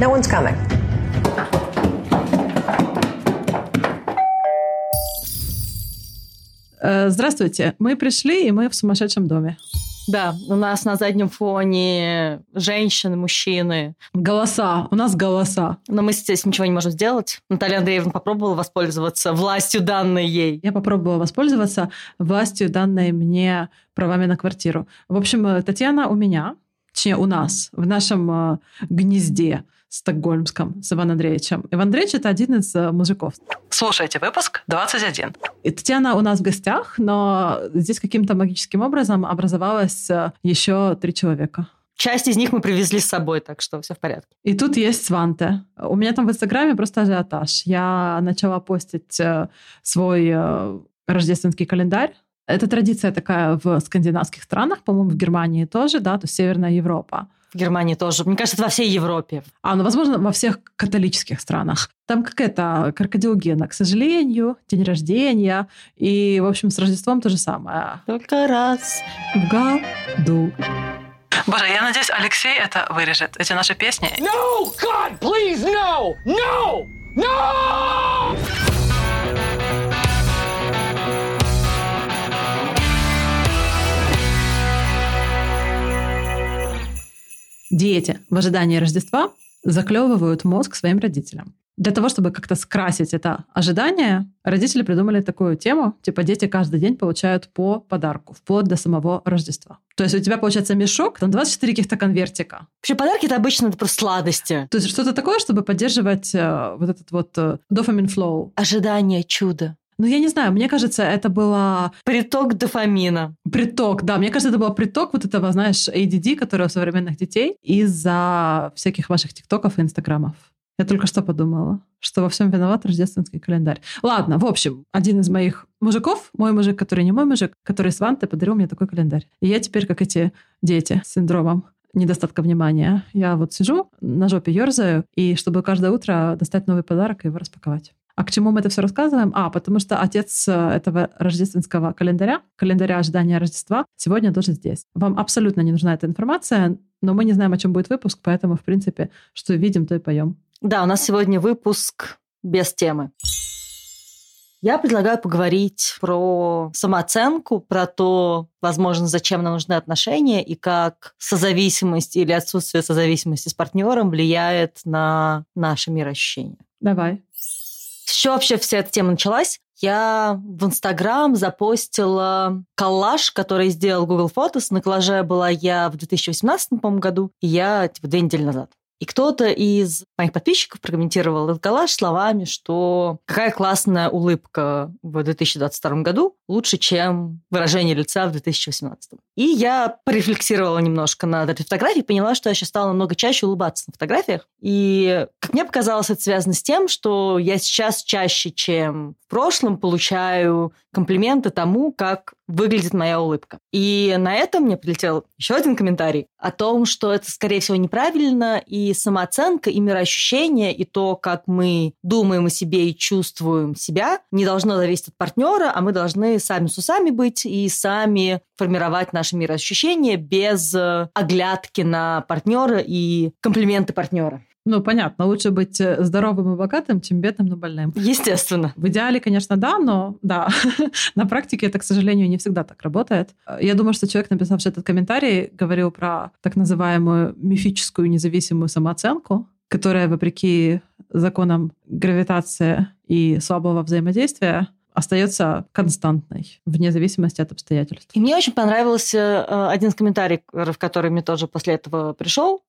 No one's coming. Э, Здравствуйте. Мы пришли, и мы в сумасшедшем доме. Да, у нас на заднем фоне женщины, мужчины. Голоса. У нас голоса. Но мы здесь ничего не можем сделать. Наталья Андреевна попробовала воспользоваться властью, данной ей. Я попробовала воспользоваться властью, данной мне правами на квартиру. В общем, э, Татьяна у меня, точнее, у нас, в нашем э, гнезде стокгольмском с Иваном Андреевичем. Иван Андреевич — это один из э, мужиков. Слушайте, выпуск 21. И Татьяна у нас в гостях, но здесь каким-то магическим образом образовалось э, еще три человека. Часть из них мы привезли с собой, так что все в порядке. И тут есть Сванте. У меня там в Инстаграме просто ажиотаж. Я начала постить э, свой рождественский календарь. Это традиция такая в скандинавских странах, по-моему, в Германии тоже, да, то есть Северная Европа. В Германии тоже. Мне кажется, это во всей Европе. А, ну, возможно, во всех католических странах. Там какая-то крокодилогена, к сожалению, день рождения. И, в общем, с Рождеством то же самое. Только раз. В году. Боже, я надеюсь, Алексей это вырежет. Эти наши песни. No! God, please, no! No! No! Дети в ожидании Рождества заклевывают мозг своим родителям. Для того, чтобы как-то скрасить это ожидание, родители придумали такую тему, типа дети каждый день получают по подарку, вплоть до самого Рождества. То есть у тебя получается мешок, там 24 каких-то конвертика. Вообще подарки это обычно это просто сладости. То есть что-то такое, чтобы поддерживать э, вот этот вот э, дофамин flow. Ожидание чуда. Ну, я не знаю, мне кажется, это было Приток дофамина. приток, да, мне кажется, это был приток вот этого, знаешь, ADD, который у современных детей из-за всяких ваших тиктоков и инстаграмов. Я только что подумала, что во всем виноват рождественский календарь. Ладно, в общем, один из моих мужиков, мой мужик, который не мой мужик, который с Ванты, подарил мне такой календарь. И я теперь, как эти дети с синдромом недостатка внимания, я вот сижу, на жопе ерзаю, и чтобы каждое утро достать новый подарок и его распаковать. А к чему мы это все рассказываем? А, потому что отец э, этого рождественского календаря, календаря ожидания Рождества, сегодня тоже здесь. Вам абсолютно не нужна эта информация, но мы не знаем, о чем будет выпуск, поэтому, в принципе, что видим, то и поем. Да, у нас сегодня выпуск без темы. Я предлагаю поговорить про самооценку, про то, возможно, зачем нам нужны отношения и как созависимость или отсутствие созависимости с партнером влияет на наше мироощущение. Давай. Чего вообще вся эта тема началась? Я в Инстаграм запостила коллаж, который сделал Google Photos. На коллаже была я в 2018 по-моему, году, и я типа две недели назад. И кто-то из моих подписчиков прокомментировал этот коллаж словами, что какая классная улыбка в 2022 году, лучше, чем выражение лица в 2018. И я порефлексировала немножко над этой фотографией, поняла, что я сейчас стала намного чаще улыбаться на фотографиях. И, как мне показалось, это связано с тем, что я сейчас чаще, чем в прошлом, получаю комплименты тому, как выглядит моя улыбка. И на этом мне прилетел еще один комментарий о том, что это, скорее всего, неправильно, и самооценка, и мироощущение, и то, как мы думаем о себе и чувствуем себя, не должно зависеть от партнера, а мы должны сами с усами быть и сами формировать наше мироощущение без э, оглядки на партнера и комплименты партнера. Ну, понятно, лучше быть э, здоровым и богатым, чем бедным, но больным. Естественно. В идеале, конечно, да, но да, на практике это, к сожалению, не всегда так работает. Я думаю, что человек, написавший этот комментарий, говорил про так называемую мифическую независимую самооценку, которая, вопреки законам гравитации и слабого взаимодействия, остается константной, вне зависимости от обстоятельств. И мне очень понравился э, один из комментариев, который мне тоже после этого пришел,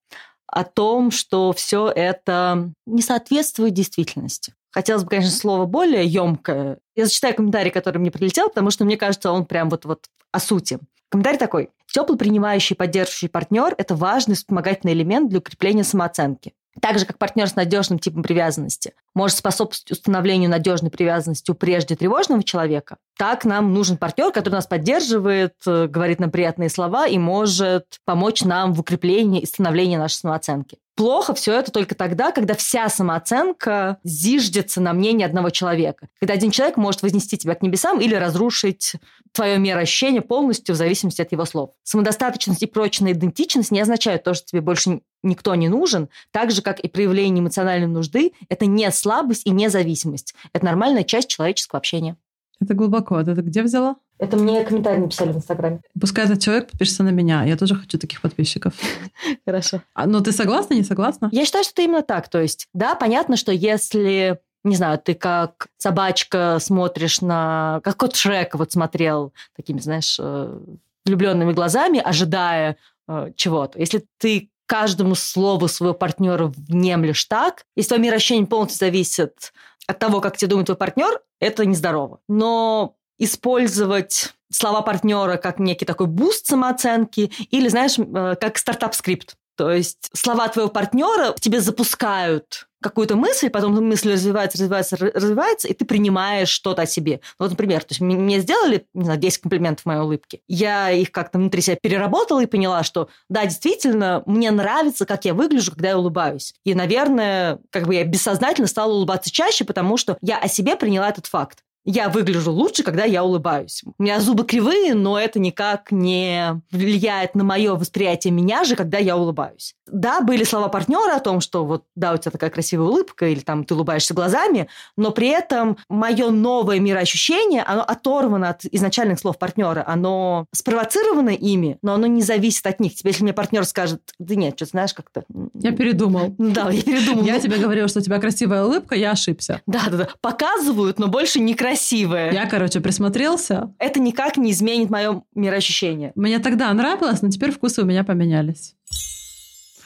о том, что все это не соответствует действительности. Хотелось бы, конечно, слово более емкое. Я зачитаю комментарий, который мне прилетел, потому что мне кажется, он прям вот, вот о сути. Комментарий такой. Теплый принимающий и поддерживающий партнер – это важный вспомогательный элемент для укрепления самооценки. Так же, как партнер с надежным типом привязанности может способствовать установлению надежной привязанности у прежде тревожного человека, так нам нужен партнер, который нас поддерживает, э, говорит нам приятные слова и может помочь нам в укреплении и становлении нашей самооценки. Плохо все это только тогда, когда вся самооценка зиждется на мнении одного человека. Когда один человек может вознести тебя к небесам или разрушить твое мироощущение полностью в зависимости от его слов. Самодостаточность и прочная идентичность не означают то, что тебе больше никто не нужен, так же, как и проявление эмоциональной нужды, это не слабость и не зависимость. Это нормальная часть человеческого общения. Это глубоко. А ты это где взяла? Это мне комментарий написали в Инстаграме. Пускай этот человек подпишется на меня. Я тоже хочу таких подписчиков. Хорошо. А, ну, ты согласна, не согласна? Я считаю, что это именно так. То есть, да, понятно, что если не знаю, ты как собачка смотришь на... Как кот Шрек вот смотрел такими, знаешь, э, влюбленными глазами, ожидая э, чего-то. Если ты каждому слову своего партнера внемлешь так, если твое мироощущение полностью зависит от того, как тебе думает твой партнер, это нездорово. Но использовать слова партнера как некий такой boost самооценки или, знаешь, э, как startup-script. То есть слова твоего партнера тебе запускают какую-то мысль, потом мысль развивается, развивается, развивается, и ты принимаешь что-то о себе. Ну, вот, например, то есть мне сделали, не знаю, 10 комплиментов моей улыбке. Я их как-то внутри себя переработала и поняла, что да, действительно, мне нравится, как я выгляжу, когда я улыбаюсь. И, наверное, как бы я бессознательно стала улыбаться чаще, потому что я о себе приняла этот факт я выгляжу лучше, когда я улыбаюсь. У меня зубы кривые, но это никак не влияет на мое восприятие меня же, когда я улыбаюсь. Да, были слова партнера о том, что вот, да, у тебя такая красивая улыбка, или там ты улыбаешься глазами, но при этом мое новое мироощущение, оно оторвано от изначальных слов партнера, оно спровоцировано ими, но оно не зависит от них. Теперь, если мне партнер скажет, да нет, что знаешь, как-то... Я передумал. Да, я передумал. Я тебе говорила, что у тебя красивая улыбка, я ошибся. Да, да, да. Показывают, но больше не красиво красивая. Я, короче, присмотрелся. Это никак не изменит мое мироощущение. Мне тогда нравилось, но теперь вкусы у меня поменялись.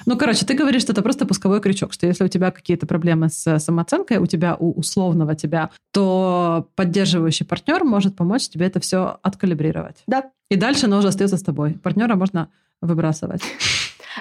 Ну, короче, ты говоришь, что это просто пусковой крючок, что если у тебя какие-то проблемы с самооценкой, у тебя, у условного тебя, то поддерживающий партнер может помочь тебе это все откалибрировать. Да. И дальше оно уже остается с тобой. Партнера можно выбрасывать.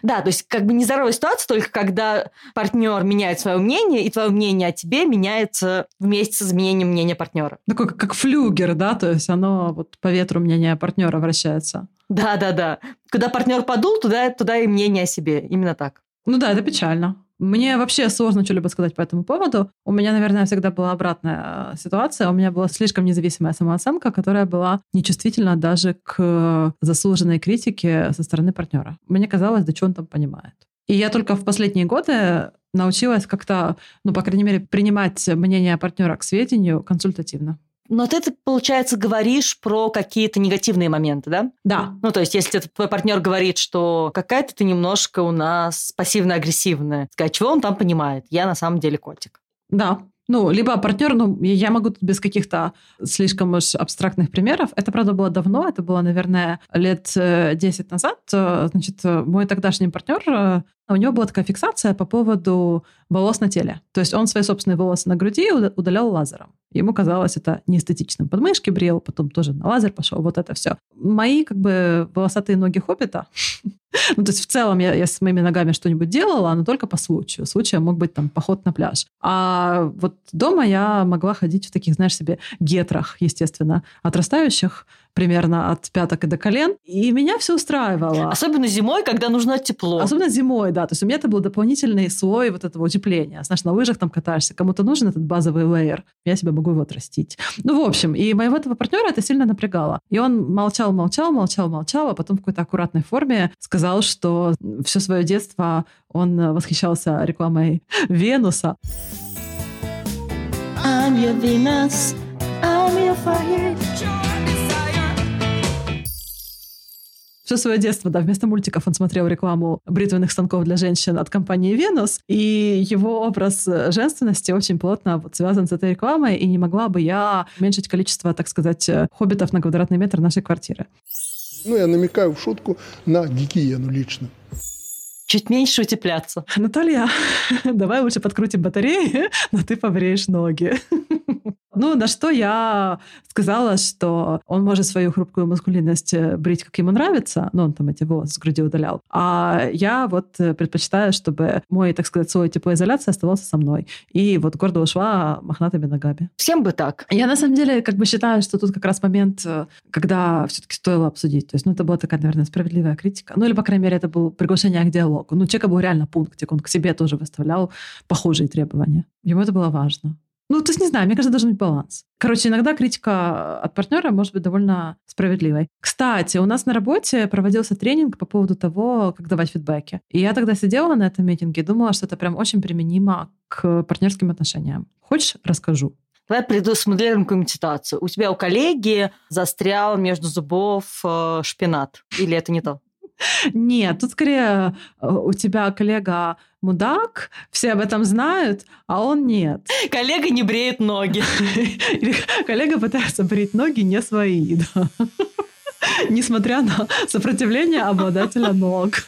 Да, то есть как бы нездоровая ситуация только когда партнер меняет свое мнение, и твое мнение о тебе меняется вместе с изменением мнения партнера. Такой как, как флюгер, да, то есть оно вот по ветру мнение партнера вращается. Да, да, да. Когда партнер подул, туда, туда и мнение о себе. Именно так. Ну да, это печально. Мне вообще сложно что-либо сказать по этому поводу. У меня, наверное, всегда была обратная э, ситуация. У меня была слишком независимая самооценка, которая была нечувствительна даже к заслуженной критике со стороны партнера. Мне казалось, да что он там понимает. И я только в последние годы научилась как-то, ну, по крайней мере, принимать мнение партнера к сведению консультативно. Но ты, получается, говоришь про какие-то негативные моменты, да? Да. Ну, то есть, если твой партнер говорит, что какая-то ты немножко у нас пассивно-агрессивная, сказать, чего он там понимает? Я на самом деле котик. Да, ну, либо партнер, ну, я могу тут без каких-то слишком уж абстрактных примеров. Это, правда, было давно, это было, наверное, лет 10 э, назад. Э, значит, мой тогдашний партнер, э, у него была такая фиксация по поводу волос на теле. То есть он свои собственные волосы на груди удалял лазером. Ему казалось это неэстетичным. Подмышки брил, потом тоже на лазер пошел, вот это все. Мои как бы волосатые ноги хоббита, ну, то есть в целом я, я с моими ногами что-нибудь делала, но только по случаю. Случаем мог быть там поход на пляж. А вот дома я могла ходить в таких, знаешь, себе гетрах, естественно, отрастающих, примерно от пяток и до колен. И меня все устраивало. Особенно зимой, когда нужно тепло. Особенно зимой, да. То есть у меня это был дополнительный слой вот этого утепления. Знаешь, на лыжах там катаешься, кому-то нужен этот базовый лейер. Я себе могу его отрастить. Ну, в общем, и моего этого партнера это сильно напрягало. И он молчал, молчал, молчал, молчал, а потом в какой-то аккуратной форме сказал, что все свое детство он восхищался рекламой Венуса. I'm your Venus, I'm your fire. Все свое детство, да, вместо мультиков он смотрел рекламу бритвенных станков для женщин от компании «Венус», и его образ женственности очень плотно вот связан с этой рекламой, и не могла бы я уменьшить количество, так сказать, хоббитов на квадратный метр нашей квартиры. Ну, я намекаю в шутку на гигиену лично чуть меньше утепляться. Наталья, давай лучше подкрутим батареи, но ты побреешь ноги. Ну, на что я сказала, что он может свою хрупкую маскулинность э, брить, как ему нравится, ну, он там эти волосы с груди удалял, а я вот э, предпочитаю, чтобы мой, так сказать, слой теплоизоляции оставался со мной. И вот гордо ушла мохнатыми ногами. Всем бы так. Я на самом деле как бы считаю, что тут как раз момент, э, когда все-таки стоило обсудить. То есть, ну, это была такая, наверное, справедливая критика. Ну, или, по крайней мере, это было приглашение к диалогу. Ну, человека был реально пунктик, он к себе тоже выставлял похожие требования. Ему это было важно. Ну, то есть, не знаю, мне кажется, должен быть баланс. Короче, иногда критика от партнера может быть довольно справедливой. Кстати, у нас на работе проводился тренинг по поводу того, как давать фидбэки. И я тогда сидела на этом митинге и думала, что это прям очень применимо к партнерским отношениям. Хочешь, расскажу? Давай приду какую-нибудь ситуацию. У тебя у коллеги застрял между зубов э, шпинат. Или это не то? Нет, тут скорее э, у тебя коллега мудак, все об этом знают, а он нет. Коллега не бреет ноги. Коллега пытается брить ноги не свои, да. Несмотря на сопротивление обладателя ног.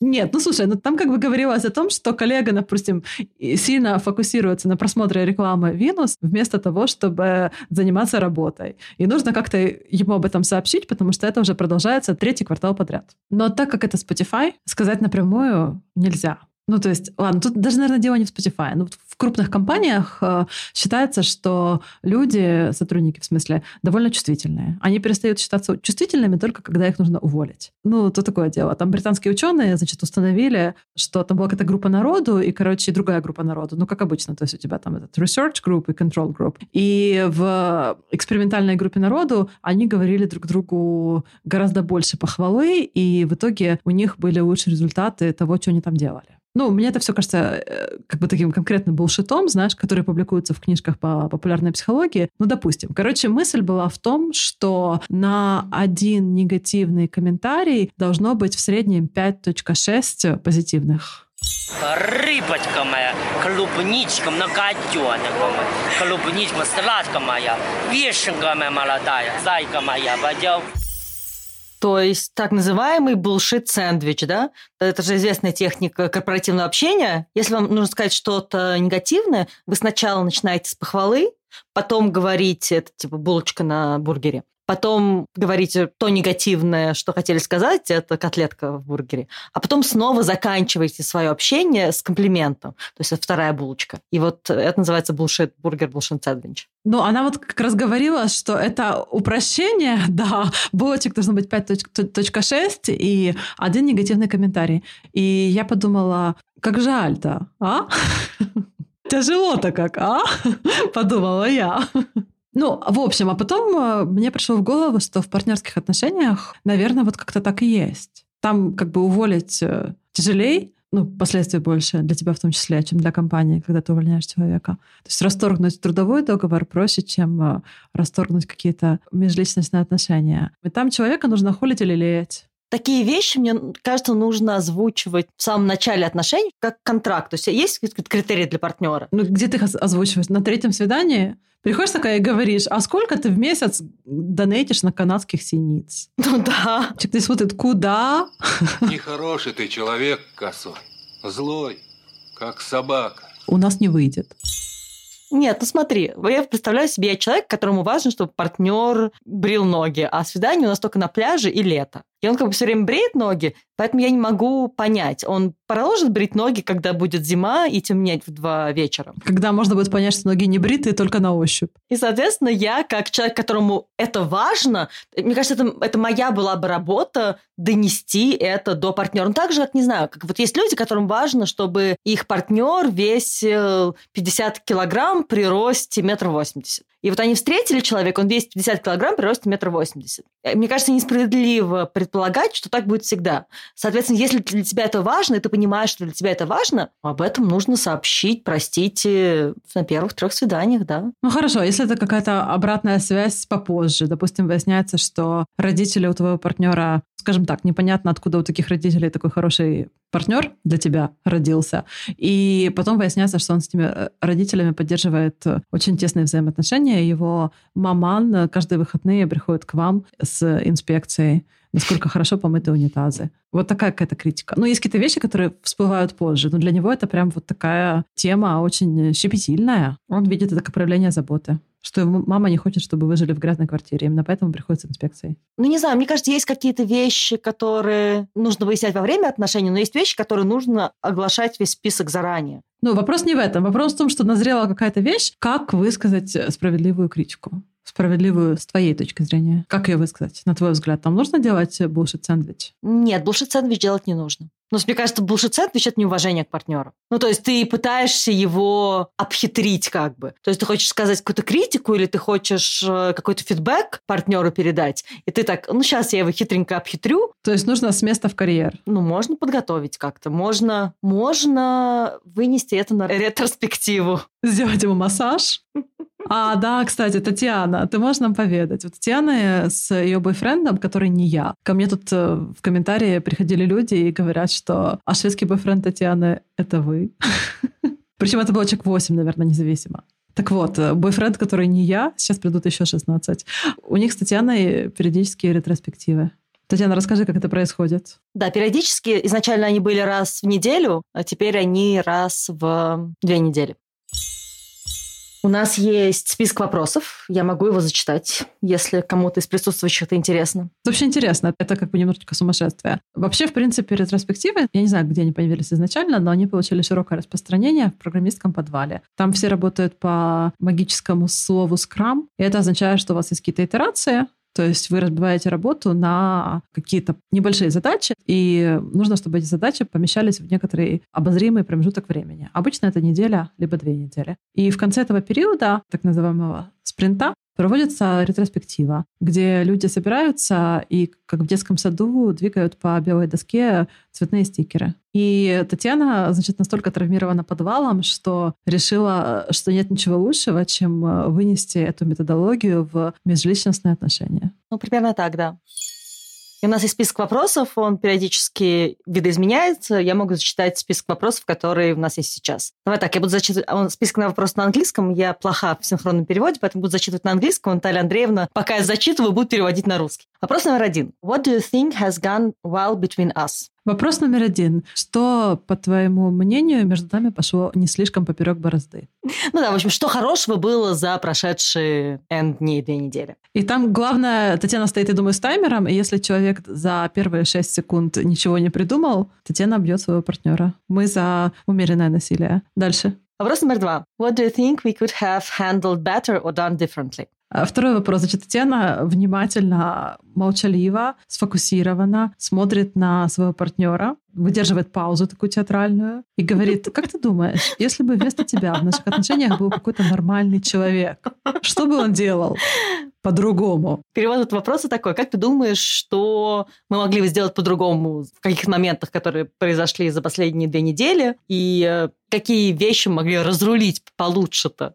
Нет, ну слушай, ну там как бы говорилось о том, что коллега, допустим, сильно фокусируется на просмотре рекламы Винус вместо того, чтобы заниматься работой. И нужно как-то ему об этом сообщить, потому что это уже продолжается третий квартал подряд. Но так как это Spotify, сказать напрямую нельзя. Ну, то есть, ладно, тут даже, наверное, дело не в Spotify. Ну, в крупных компаниях э, считается, что люди, сотрудники, в смысле, довольно чувствительные. Они перестают считаться чувствительными только когда их нужно уволить. Ну, то такое дело. Там британские ученые, значит, установили, что там была какая-то группа народу и, короче, другая группа народу. Ну, как обычно. То есть у тебя там этот research group и control group. И в экспериментальной группе народу они говорили друг другу гораздо больше похвалы, и в итоге у них были лучшие результаты того, что они там делали. Ну, мне это все кажется э, как бы таким конкретным булшитом, знаешь, который публикуется в книжках по популярной психологии. Ну, допустим. Короче, мысль была в том, что на один негативный комментарий должно быть в среднем 5.6 позитивных. Рыбочка моя, клубничка, многотенок моя, клубничка, сладка моя, вишенка моя молодая, зайка моя, пойдем. То есть так называемый булшит-сэндвич, да? Это же известная техника корпоративного общения. Если вам нужно сказать что-то негативное, вы сначала начинаете с похвалы, потом говорите, это типа булочка на бургере, потом говорите то негативное, что хотели сказать, это котлетка в бургере, а потом снова заканчиваете свое общение с комплиментом, то есть это вторая булочка. И вот это называется булшит бургер, булшит сэндвич. Ну, она вот как раз говорила, что это упрощение, да, булочек должно быть 5.6 и один негативный комментарий. И я подумала, как жаль-то, а? Тяжело-то как, а? Подумала я. Ну, в общем, а потом э, мне пришло в голову, что в партнерских отношениях, наверное, вот как-то так и есть. Там как бы уволить э, тяжелее, ну, последствия больше для тебя в том числе, чем для компании, когда ты увольняешь человека. То есть расторгнуть трудовой договор проще, чем э, расторгнуть какие-то межличностные отношения. И там человека нужно холить или леять. Такие вещи, мне кажется, нужно озвучивать в самом начале отношений как контракт. То есть есть какие-то критерии для партнера? Ну, где ты их озвучиваешь? На третьем свидании? Приходишь такая и говоришь, а сколько ты в месяц донейтишь на канадских синиц? Ну да. Человек ты смотрит, куда? Нехороший ты человек, косой. Злой, как собака. У нас не выйдет. Нет, ну смотри, я представляю себе, я человек, которому важно, чтобы партнер брил ноги, а свидание у нас только на пляже и лето. И он как бы все время бреет ноги, поэтому я не могу понять, он продолжит брить ноги, когда будет зима и темнеть в два вечера. Когда можно будет понять, что ноги не бритые, только на ощупь. И, соответственно, я, как человек, которому это важно, мне кажется, это, это моя была бы работа донести это до партнера. Ну, так же, как, не знаю, как вот есть люди, которым важно, чтобы их партнер весил 50 килограмм при росте метр восемьдесят. И вот они встретили человека, он весит 50 килограмм при метр восемьдесят. Мне кажется, несправедливо предполагать, что так будет всегда. Соответственно, если для тебя это важно, и ты понимаешь, что для тебя это важно, об этом нужно сообщить, простите, на первых трех свиданиях, да. Ну хорошо, если это какая-то обратная связь попозже, допустим, выясняется, что родители у твоего партнера, скажем так, непонятно, откуда у таких родителей такой хороший партнер для тебя родился, и потом выясняется, что он с этими э, родителями поддерживает э, очень тесные взаимоотношения, его маман каждые выходные приходит к вам с инспекцией насколько хорошо помыты унитазы. Вот такая какая-то критика. Ну, есть какие-то вещи, которые всплывают позже, но для него это прям вот такая тема очень щепетильная. Он видит это как проявление заботы что мама не хочет, чтобы вы жили в грязной квартире. Именно поэтому приходит с инспекцией. Ну, не знаю, мне кажется, есть какие-то вещи, которые нужно выяснять во время отношений, но есть вещи, которые нужно оглашать весь список заранее. Ну, вопрос не в этом. Вопрос в том, что назрела какая-то вещь, как высказать справедливую критику справедливую с твоей точки зрения? Как ее высказать, на твой взгляд? Там нужно делать булшит-сэндвич? Нет, булшит-сэндвич делать не нужно. Ну, мне кажется, булшит-сэндвич – это неуважение к партнеру. Ну, то есть ты пытаешься его обхитрить как бы. То есть ты хочешь сказать какую-то критику или ты хочешь э, какой-то фидбэк партнеру передать, и ты так, ну, сейчас я его хитренько обхитрю. То есть нужно с места в карьер? Ну, можно подготовить как-то. Можно, можно вынести это на ретроспективу. Сделать ему массаж? А, да, кстати, Татьяна, ты можешь нам поведать? Вот Татьяна с ее бойфрендом, который не я. Ко мне тут э, в комментарии приходили люди и говорят, что «А шведский бойфренд Татьяны — это вы?» Причем это было человек 8, наверное, независимо. Так вот, э, бойфренд, который не я, сейчас придут еще 16. У них с Татьяной периодические ретроспективы. Татьяна, расскажи, как это происходит. Да, периодически. Изначально они были раз в неделю, а теперь они раз в две недели. У нас есть список вопросов. Я могу его зачитать, если кому-то из присутствующих это интересно. Это вообще интересно. Это как бы немножечко сумасшествие. Вообще, в принципе, ретроспективы, я не знаю, где они появились изначально, но они получили широкое распространение в программистском подвале. Там все работают по магическому слову Scrum, и это означает, что у вас есть какие-то итерации, то есть вы разбиваете работу на какие-то небольшие задачи, и нужно, чтобы эти задачи помещались в некоторый обозримый промежуток времени. Обычно это неделя, либо две недели. И в конце этого периода, так называемого спринта, проводится ретроспектива, где люди собираются и, как в детском саду, двигают по белой доске цветные стикеры. И Татьяна, значит, настолько травмирована подвалом, что решила, что нет ничего лучшего, чем э, вынести эту методологию в межличностные отношения. Ну, примерно так, да. И у нас есть список вопросов, он периодически видоизменяется. Я могу зачитать список вопросов, которые у нас есть сейчас. Давай так, я буду зачитывать он, список на вопрос на английском. Я плоха в синхронном переводе, поэтому буду зачитывать на английском. Наталья Андреевна, пока я зачитываю, будет переводить на русский. Вопрос номер один. What do you think has gone well between us? Вопрос номер один. Что, по твоему мнению, между нами пошло не слишком поперек борозды? Ну да, в общем, что хорошего было за прошедшие N дней, две недели? И там главное, Татьяна стоит, я думаю, с таймером, и если человек за первые шесть секунд ничего не придумал, Татьяна бьет своего партнера. Мы за умеренное насилие. Дальше. Вопрос номер два. What do you think we could have handled better or done differently? А второй вопрос. Значит, Татьяна внимательно, молчаливо, сфокусирована, смотрит на своего партнера, выдерживает паузу такую театральную и говорит, как ты думаешь, если бы вместо тебя в наших отношениях был какой-то нормальный человек, что бы он делал по-другому? Перевод этого вопроса такой. Как ты думаешь, что мы могли бы сделать по-другому в каких моментах, которые произошли за последние две недели, и э, какие вещи могли разрулить получше-то?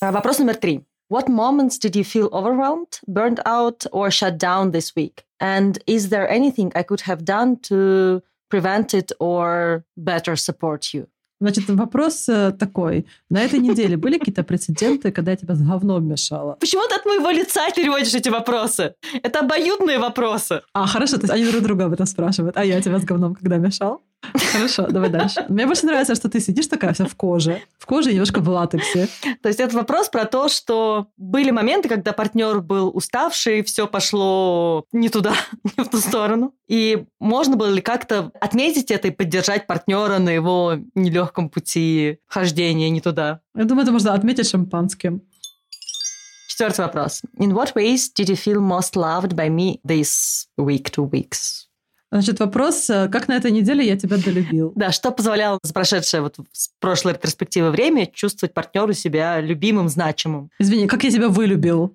А, вопрос номер три. What moments did you feel overwhelmed, burned out, or shut down this week? And is there anything I could have done to prevent it or better support you? Значит, вопрос э, такой. На этой неделе были какие-то прецеденты, когда я тебя с говном мешала? Почему ты от моего лица переводишь эти вопросы? Это обоюдные вопросы. А, хорошо, то есть они друг друга об этом спрашивают. А я тебя с говном когда мешал? Хорошо, давай дальше. Мне больше нравится, что ты сидишь такая вся в коже. В коже и немножко в латексе. То есть это вопрос про то, что были моменты, когда партнер был уставший, все пошло не туда, не в ту сторону. И можно было ли как-то отметить это и поддержать партнера на его нелегком пути хождения не туда? Я думаю, это можно отметить шампанским. Четвертый вопрос. In what ways did you feel most loved by me this week, two weeks? Значит, вопрос, э, как на этой неделе я тебя долюбил? Да, что позволяло за прошедшее вот с прошлой ретроспективы время чувствовать партнеру себя любимым, значимым? Извини, как я тебя вылюбил?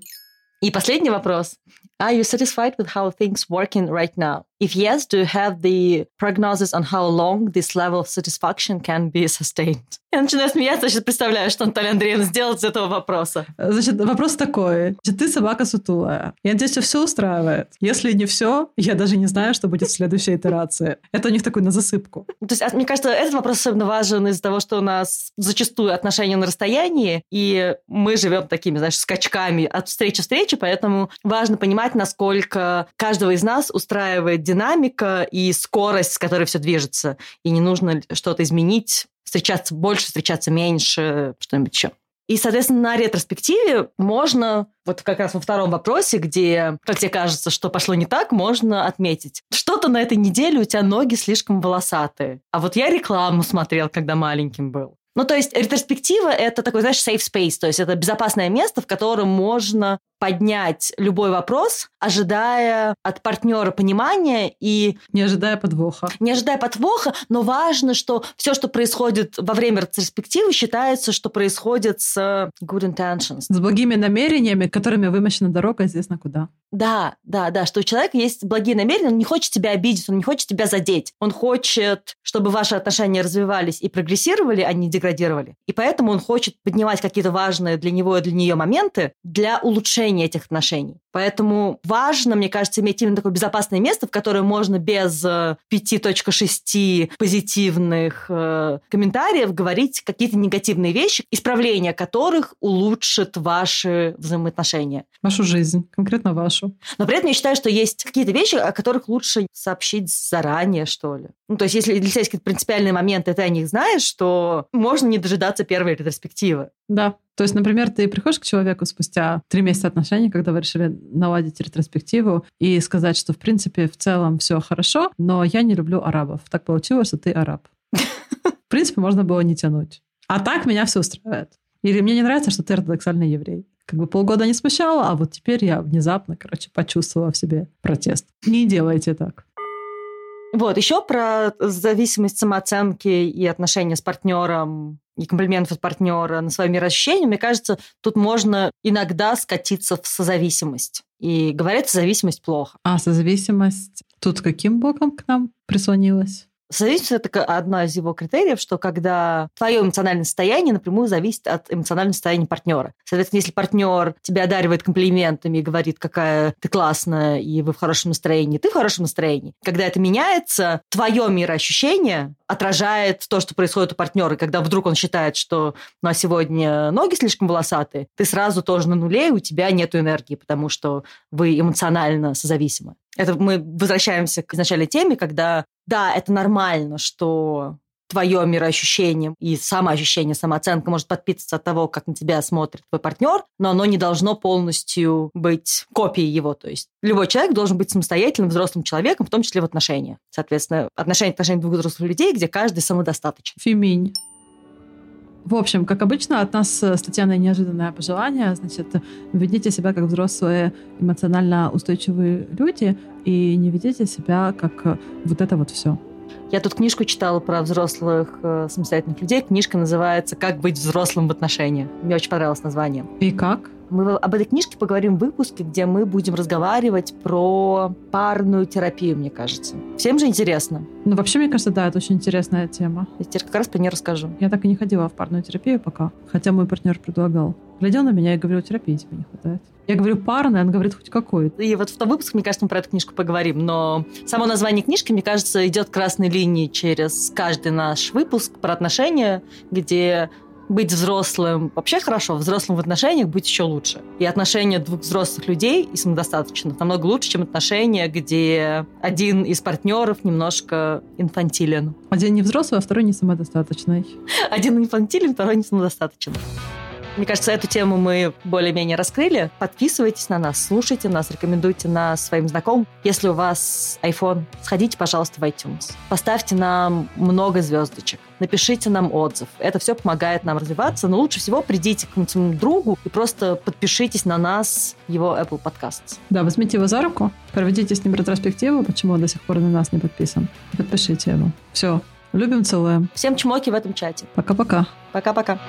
И последний вопрос. Are you satisfied with how things working right now? If yes, do you have the prognosis on how long this level of satisfaction can be sustained? Я начинаю смеяться, я сейчас представляю, что Наталья Андреевна сделает из этого вопроса. Значит, вопрос такой. Значит, Ты собака сутулая. Я надеюсь, тебя все устраивает. Если не все, я даже не знаю, что будет в следующей итерации. Это у них такой на засыпку. То есть, а, мне кажется, этот вопрос особенно важен из-за того, что у нас зачастую отношения на расстоянии, и мы живем такими, знаешь, скачками от встречи к встрече, поэтому важно понимать, насколько каждого из нас устраивает динамика и скорость, с которой все движется, и не нужно что-то изменить, встречаться больше, встречаться меньше, что-нибудь еще. И, соответственно, на ретроспективе можно, вот как раз во втором вопросе, где, как тебе кажется, что пошло не так, можно отметить. Что-то на этой неделе у тебя ноги слишком волосатые. А вот я рекламу смотрел, когда маленьким был. Ну, то есть ретроспектива — это такой, знаешь, safe space, то есть это безопасное место, в котором можно поднять любой вопрос, ожидая от партнера понимания и Не ожидая подвоха. не ожидая подвоха, но важно, что все, что происходит во время ретроспективы, считается, что происходит с good intentions. С благими намерениями, которыми вымощена дорога известно куда. Да, да, да, что у человека есть благие намерения, он не хочет тебя обидеть, он не хочет тебя задеть. Он хочет, чтобы ваши отношения развивались и прогрессировали, а не деградировали. И поэтому он хочет поднимать какие-то важные для него и для нее моменты для улучшения этих отношений. Поэтому важно, мне кажется, иметь именно такое безопасное место, в которое можно без э, 5.6 позитивных э, комментариев говорить какие-то негативные вещи, исправление которых улучшит ваши взаимоотношения. Вашу жизнь, конкретно вашу. Но при этом я считаю, что есть какие-то вещи, о которых лучше сообщить заранее, что ли. Ну, то есть, если для тебя есть какие-то принципиальные моменты, ты о них знаешь, то можно не дожидаться первой ретроспективы. Да. То есть, например, ты приходишь к человеку спустя три месяца отношений, когда вы решили наладить ретроспективу и сказать, что, в принципе, в целом все хорошо, но я не люблю арабов. Так получилось, что ты араб. В принципе, можно было не тянуть. А так меня все устраивает. Или мне не нравится, что ты ортодоксальный еврей. Как бы полгода не смущало, а вот теперь я внезапно, короче, почувствовала в себе протест. Не делайте так. Вот, еще про зависимость самооценки и отношения с партнером и комплиментов от партнера на свое мироощущение, мне кажется, тут можно иногда скатиться в созависимость. И говорят, созависимость плохо. А созависимость тут каким боком к нам прислонилась? Зависимость – это такая одна из его критериев, что когда твое эмоциональное состояние напрямую зависит от эмоционального состояния партнера. Соответственно, если партнер тебя одаривает комплиментами и говорит, какая ты классная, и вы в хорошем настроении, ты в хорошем настроении. Когда это меняется, твое мироощущение отражает то, что происходит у партнера. И когда вдруг он считает, что ну, а сегодня ноги слишком волосатые, ты сразу тоже на нуле, и у тебя нет энергии, потому что вы эмоционально созависимы. Это мы возвращаемся к изначальной теме, когда да, это нормально, что твое мироощущение и самоощущение, самооценка может подпитываться от того, как на тебя смотрит твой партнер, но оно не должно полностью быть копией его. То есть любой человек должен быть самостоятельным взрослым человеком, в том числе в отношениях. Соответственно, отношения отношения двух взрослых людей, где каждый самодостаточен. Феминь. В общем, как обычно, от нас с Татьяной неожиданное пожелание. Значит, ведите себя как взрослые, эмоционально устойчивые люди и не ведите себя как вот это вот все. Я тут книжку читала про взрослых э, самостоятельных людей. Книжка называется «Как быть взрослым в отношениях». Мне очень понравилось название. И как? Мы об этой книжке поговорим в выпуске, где мы будем разговаривать про парную терапию, мне кажется. Всем же интересно. Ну, вообще, мне кажется, да, это очень интересная тема. Я теперь как раз про нее расскажу. Я так и не ходила в парную терапию пока, хотя мой партнер предлагал. Глядел на меня и говорил, терапии тебе не хватает. Я говорю парная, он говорит хоть какой. И вот в том выпуске, мне кажется, мы про эту книжку поговорим. Но само название книжки, мне кажется, идет красной линией через каждый наш выпуск про отношения, где быть взрослым вообще хорошо, взрослым в отношениях быть еще лучше. И отношения двух взрослых людей и самодостаточных намного лучше, чем отношения, где один из партнеров немножко инфантилен. Один не взрослый, а второй не самодостаточный. Один инфантилен, второй не самодостаточен. Мне кажется, эту тему мы более-менее раскрыли. Подписывайтесь на нас, слушайте нас, рекомендуйте нас своим знакомым. Если у вас iPhone, сходите, пожалуйста, в iTunes. Поставьте нам много звездочек. Напишите нам отзыв. Это все помогает нам развиваться. Но лучше всего придите к своему другу и просто подпишитесь на нас, его Apple Podcasts. Да, возьмите его за руку, проведите с ним ретроспективу, почему он до сих пор на нас не подписан. Подпишите его. Все. Любим, целуем. Всем чмоки в этом чате. Пока-пока. Пока-пока.